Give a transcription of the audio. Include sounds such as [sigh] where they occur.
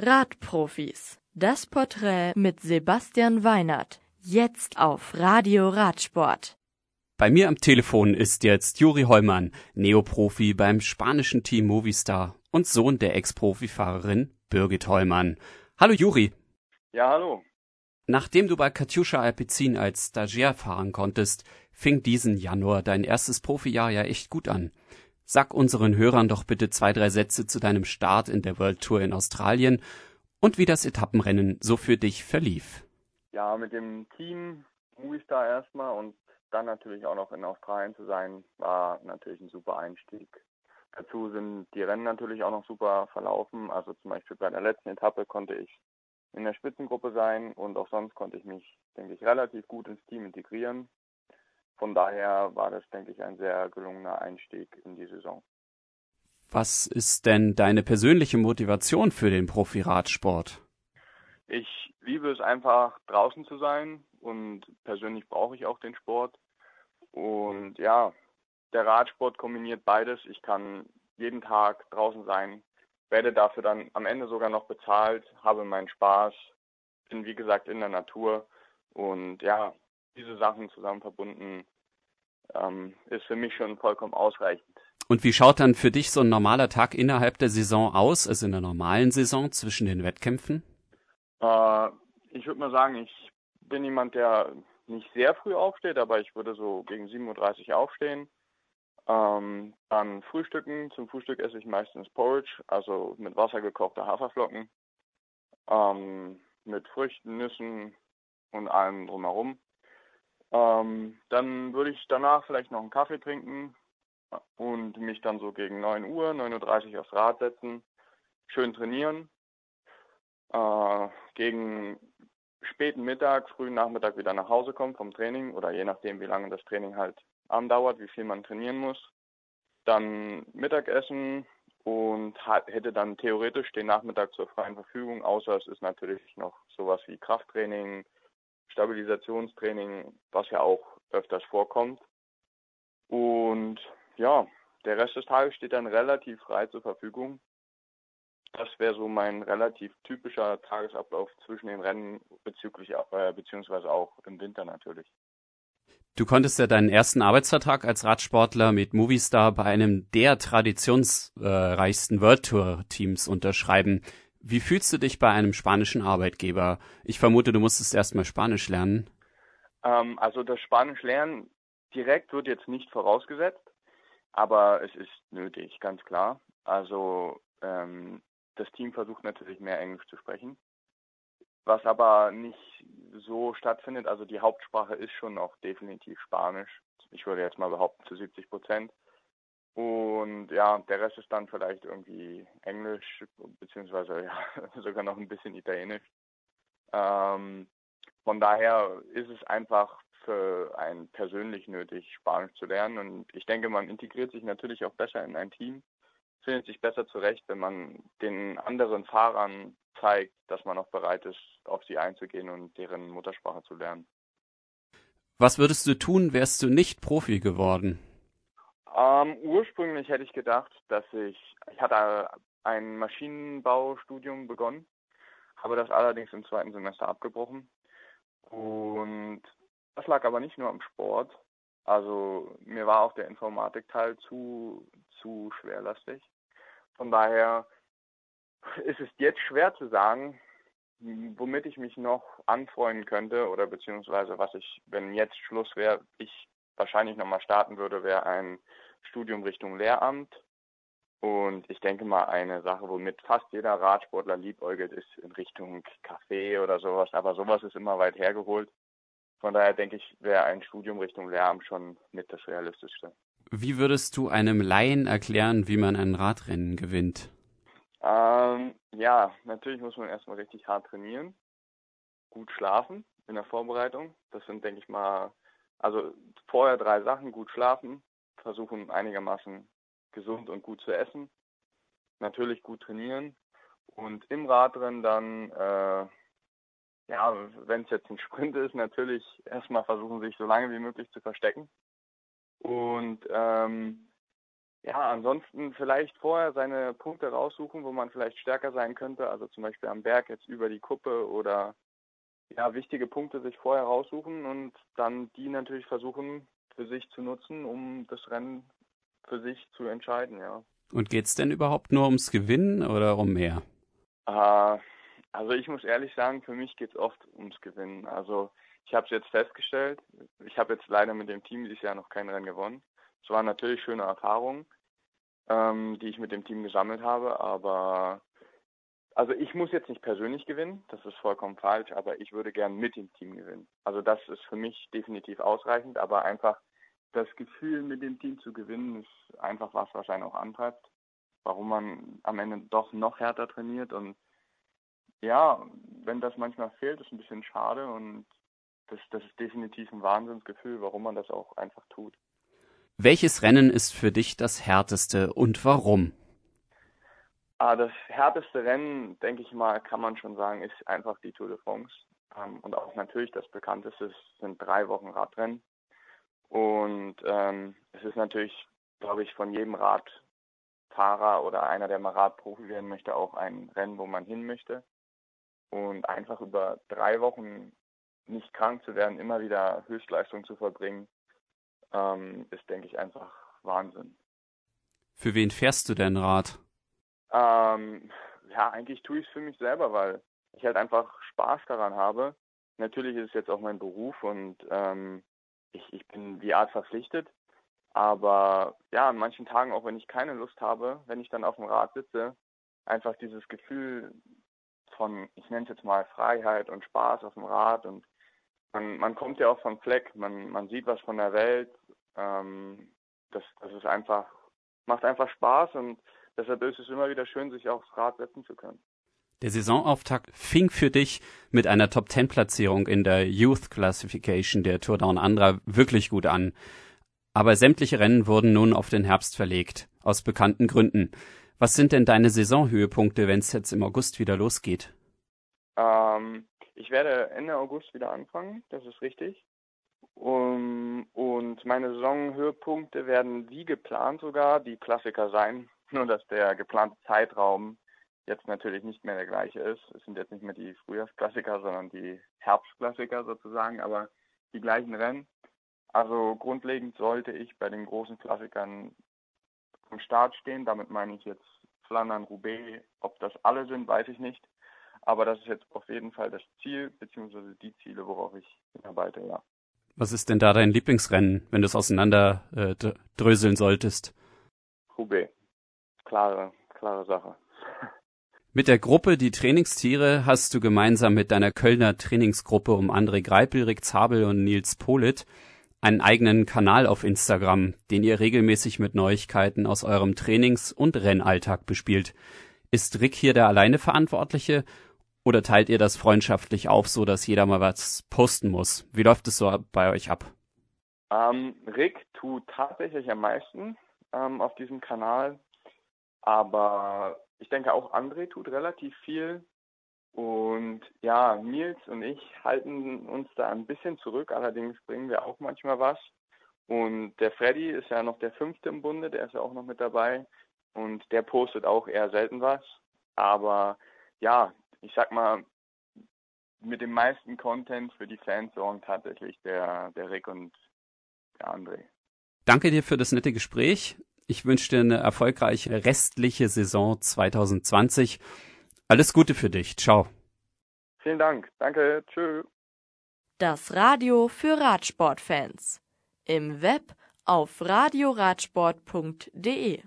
Radprofis. Das Porträt mit Sebastian Weinert. Jetzt auf Radio Radsport. Bei mir am Telefon ist jetzt Juri Heumann, Neoprofi beim spanischen Team Movistar und Sohn der Ex-Profifahrerin Birgit Heumann. Hallo Juri. Ja, hallo. Nachdem du bei Katjuscha Alpecin als Stagiaire fahren konntest, fing diesen Januar dein erstes Profijahr ja echt gut an. Sag unseren Hörern doch bitte zwei, drei Sätze zu deinem Start in der World Tour in Australien und wie das Etappenrennen so für dich verlief. Ja, mit dem Team Movistar erstmal und dann natürlich auch noch in Australien zu sein, war natürlich ein super Einstieg. Dazu sind die Rennen natürlich auch noch super verlaufen. Also zum Beispiel bei der letzten Etappe konnte ich in der Spitzengruppe sein und auch sonst konnte ich mich, denke ich, relativ gut ins Team integrieren. Von daher war das, denke ich, ein sehr gelungener Einstieg in die Saison. Was ist denn deine persönliche Motivation für den Profiradsport? Ich liebe es einfach draußen zu sein und persönlich brauche ich auch den Sport. Und ja, der Radsport kombiniert beides. Ich kann jeden Tag draußen sein, werde dafür dann am Ende sogar noch bezahlt, habe meinen Spaß, bin wie gesagt in der Natur und ja, diese Sachen zusammen verbunden, ähm, ist für mich schon vollkommen ausreichend. Und wie schaut dann für dich so ein normaler Tag innerhalb der Saison aus, also in der normalen Saison zwischen den Wettkämpfen? Äh, ich würde mal sagen, ich bin jemand, der nicht sehr früh aufsteht, aber ich würde so gegen 7.30 Uhr aufstehen. Ähm, dann frühstücken. Zum Frühstück esse ich meistens Porridge, also mit Wasser gekochte Haferflocken, ähm, mit Früchten, Nüssen und allem drumherum. Ähm, dann würde ich danach vielleicht noch einen Kaffee trinken und mich dann so gegen 9 Uhr, 9.30 Uhr aufs Rad setzen, schön trainieren. Äh, gegen späten Mittag, frühen Nachmittag wieder nach Hause kommen vom Training oder je nachdem, wie lange das Training halt andauert, wie viel man trainieren muss. Dann Mittagessen und hätte dann theoretisch den Nachmittag zur freien Verfügung, außer es ist natürlich noch sowas wie Krafttraining, Stabilisationstraining, was ja auch öfters vorkommt. Und ja, der Rest des Tages steht dann relativ frei zur Verfügung. Das wäre so mein relativ typischer Tagesablauf zwischen den Rennen bezüglich äh, beziehungsweise auch im Winter natürlich. Du konntest ja deinen ersten Arbeitsvertrag als Radsportler mit Movistar bei einem der traditionsreichsten World Tour Teams unterschreiben. Wie fühlst du dich bei einem spanischen Arbeitgeber? Ich vermute, du musstest erstmal Spanisch lernen. Ähm, also das Spanisch lernen direkt wird jetzt nicht vorausgesetzt, aber es ist nötig, ganz klar. Also ähm, das Team versucht natürlich mehr Englisch zu sprechen, was aber nicht so stattfindet. Also die Hauptsprache ist schon noch definitiv Spanisch. Ich würde jetzt mal behaupten zu 70 Prozent. Und ja, der Rest ist dann vielleicht irgendwie Englisch, beziehungsweise ja, [laughs] sogar noch ein bisschen Italienisch. Ähm, von daher ist es einfach für einen persönlich nötig, Spanisch zu lernen. Und ich denke, man integriert sich natürlich auch besser in ein Team, findet sich besser zurecht, wenn man den anderen Fahrern zeigt, dass man auch bereit ist, auf sie einzugehen und deren Muttersprache zu lernen. Was würdest du tun, wärst du nicht Profi geworden? Ähm, ursprünglich hätte ich gedacht, dass ich, ich hatte ein Maschinenbaustudium begonnen, habe das allerdings im zweiten Semester abgebrochen. Und das lag aber nicht nur am Sport. Also mir war auch der Informatikteil zu, zu schwerlastig. Von daher ist es jetzt schwer zu sagen, womit ich mich noch anfreunden könnte oder beziehungsweise was ich, wenn jetzt Schluss wäre, ich wahrscheinlich nochmal starten würde, wäre ein Studium Richtung Lehramt. Und ich denke mal, eine Sache, womit fast jeder Radsportler liebäugelt, ist in Richtung Café oder sowas. Aber sowas ist immer weit hergeholt. Von daher denke ich, wäre ein Studium Richtung Lehramt schon mit das Realistischste. Wie würdest du einem Laien erklären, wie man ein Radrennen gewinnt? Ähm, ja, natürlich muss man erstmal richtig hart trainieren, gut schlafen in der Vorbereitung. Das sind, denke ich mal, also vorher drei Sachen, gut schlafen, versuchen einigermaßen gesund und gut zu essen, natürlich gut trainieren. Und im Radrennen dann, äh, ja, wenn es jetzt ein Sprint ist, natürlich erstmal versuchen, sich so lange wie möglich zu verstecken. Und ähm, ja, ansonsten vielleicht vorher seine Punkte raussuchen, wo man vielleicht stärker sein könnte. Also zum Beispiel am Berg jetzt über die Kuppe oder ja, wichtige Punkte sich vorher raussuchen und dann die natürlich versuchen für sich zu nutzen, um das Rennen für sich zu entscheiden, ja. Und geht es denn überhaupt nur ums Gewinnen oder um mehr? Äh, also ich muss ehrlich sagen, für mich geht es oft ums Gewinnen. Also ich habe es jetzt festgestellt, ich habe jetzt leider mit dem Team dieses Jahr noch kein Rennen gewonnen. Es waren natürlich schöne Erfahrungen, ähm, die ich mit dem Team gesammelt habe, aber also ich muss jetzt nicht persönlich gewinnen, das ist vollkommen falsch, aber ich würde gern mit dem Team gewinnen. Also das ist für mich definitiv ausreichend, aber einfach das Gefühl, mit dem Team zu gewinnen, ist einfach was, einen auch antreibt, warum man am Ende doch noch härter trainiert und ja, wenn das manchmal fehlt, ist ein bisschen schade und das, das ist definitiv ein Wahnsinnsgefühl, warum man das auch einfach tut. Welches Rennen ist für dich das härteste und warum? Ah, das härteste Rennen, denke ich mal, kann man schon sagen, ist einfach die Tour de France. Ähm, und auch natürlich das bekannteste sind drei Wochen Radrennen. Und ähm, es ist natürlich, glaube ich, von jedem Radfahrer oder einer, der mal Radprofi werden möchte, auch ein Rennen, wo man hin möchte. Und einfach über drei Wochen nicht krank zu werden, immer wieder Höchstleistung zu verbringen, ähm, ist, denke ich, einfach Wahnsinn. Für wen fährst du denn Rad? Ähm, ja, eigentlich tue ich es für mich selber, weil ich halt einfach Spaß daran habe. Natürlich ist es jetzt auch mein Beruf und ähm, ich, ich bin wie Art verpflichtet. Aber ja, an manchen Tagen, auch wenn ich keine Lust habe, wenn ich dann auf dem Rad sitze, einfach dieses Gefühl von, ich nenne es jetzt mal Freiheit und Spaß auf dem Rad und man, man kommt ja auch vom Fleck, man, man sieht was von der Welt. Ähm, das, das ist einfach, macht einfach Spaß und deshalb ist es immer wieder schön, sich aufs Rad setzen zu können. Der Saisonauftakt fing für dich mit einer Top-10-Platzierung in der Youth Classification der Tour Down Andra wirklich gut an. Aber sämtliche Rennen wurden nun auf den Herbst verlegt, aus bekannten Gründen. Was sind denn deine Saisonhöhepunkte, wenn es jetzt im August wieder losgeht? Ähm, ich werde Ende August wieder anfangen, das ist richtig. Um, und meine Saisonhöhepunkte werden wie geplant sogar die Klassiker sein. [laughs] Nur dass der geplante Zeitraum jetzt natürlich nicht mehr der gleiche ist. Es sind jetzt nicht mehr die Frühjahrsklassiker, sondern die Herbstklassiker sozusagen, aber die gleichen Rennen. Also grundlegend sollte ich bei den großen Klassikern am Start stehen. Damit meine ich jetzt Flandern, Roubaix. Ob das alle sind, weiß ich nicht. Aber das ist jetzt auf jeden Fall das Ziel, beziehungsweise die Ziele, worauf ich hinarbeite, ja. Was ist denn da dein Lieblingsrennen, wenn du es auseinander äh, dröseln solltest? Roubaix. Klare, klare Sache. Mit der Gruppe Die Trainingstiere hast du gemeinsam mit deiner Kölner Trainingsgruppe um André Greipel, Rick Zabel und Nils Polit einen eigenen Kanal auf Instagram, den ihr regelmäßig mit Neuigkeiten aus eurem Trainings- und Rennalltag bespielt. Ist Rick hier der alleine Verantwortliche oder teilt ihr das freundschaftlich auf, so dass jeder mal was posten muss? Wie läuft es so bei euch ab? Ähm, Rick tut tatsächlich am meisten ähm, auf diesem Kanal, aber ich denke auch André tut relativ viel. Und ja, Nils und ich halten uns da ein bisschen zurück, allerdings bringen wir auch manchmal was. Und der Freddy ist ja noch der fünfte im Bunde, der ist ja auch noch mit dabei. Und der postet auch eher selten was. Aber ja, ich sag mal, mit dem meisten Content für die Fans sorgen tatsächlich der, der Rick und der André. Danke dir für das nette Gespräch. Ich wünsche dir eine erfolgreiche restliche Saison 2020. Alles Gute für dich. Ciao. Vielen Dank. Danke. Tschö. Das Radio für Radsportfans. Im Web auf radioradsport.de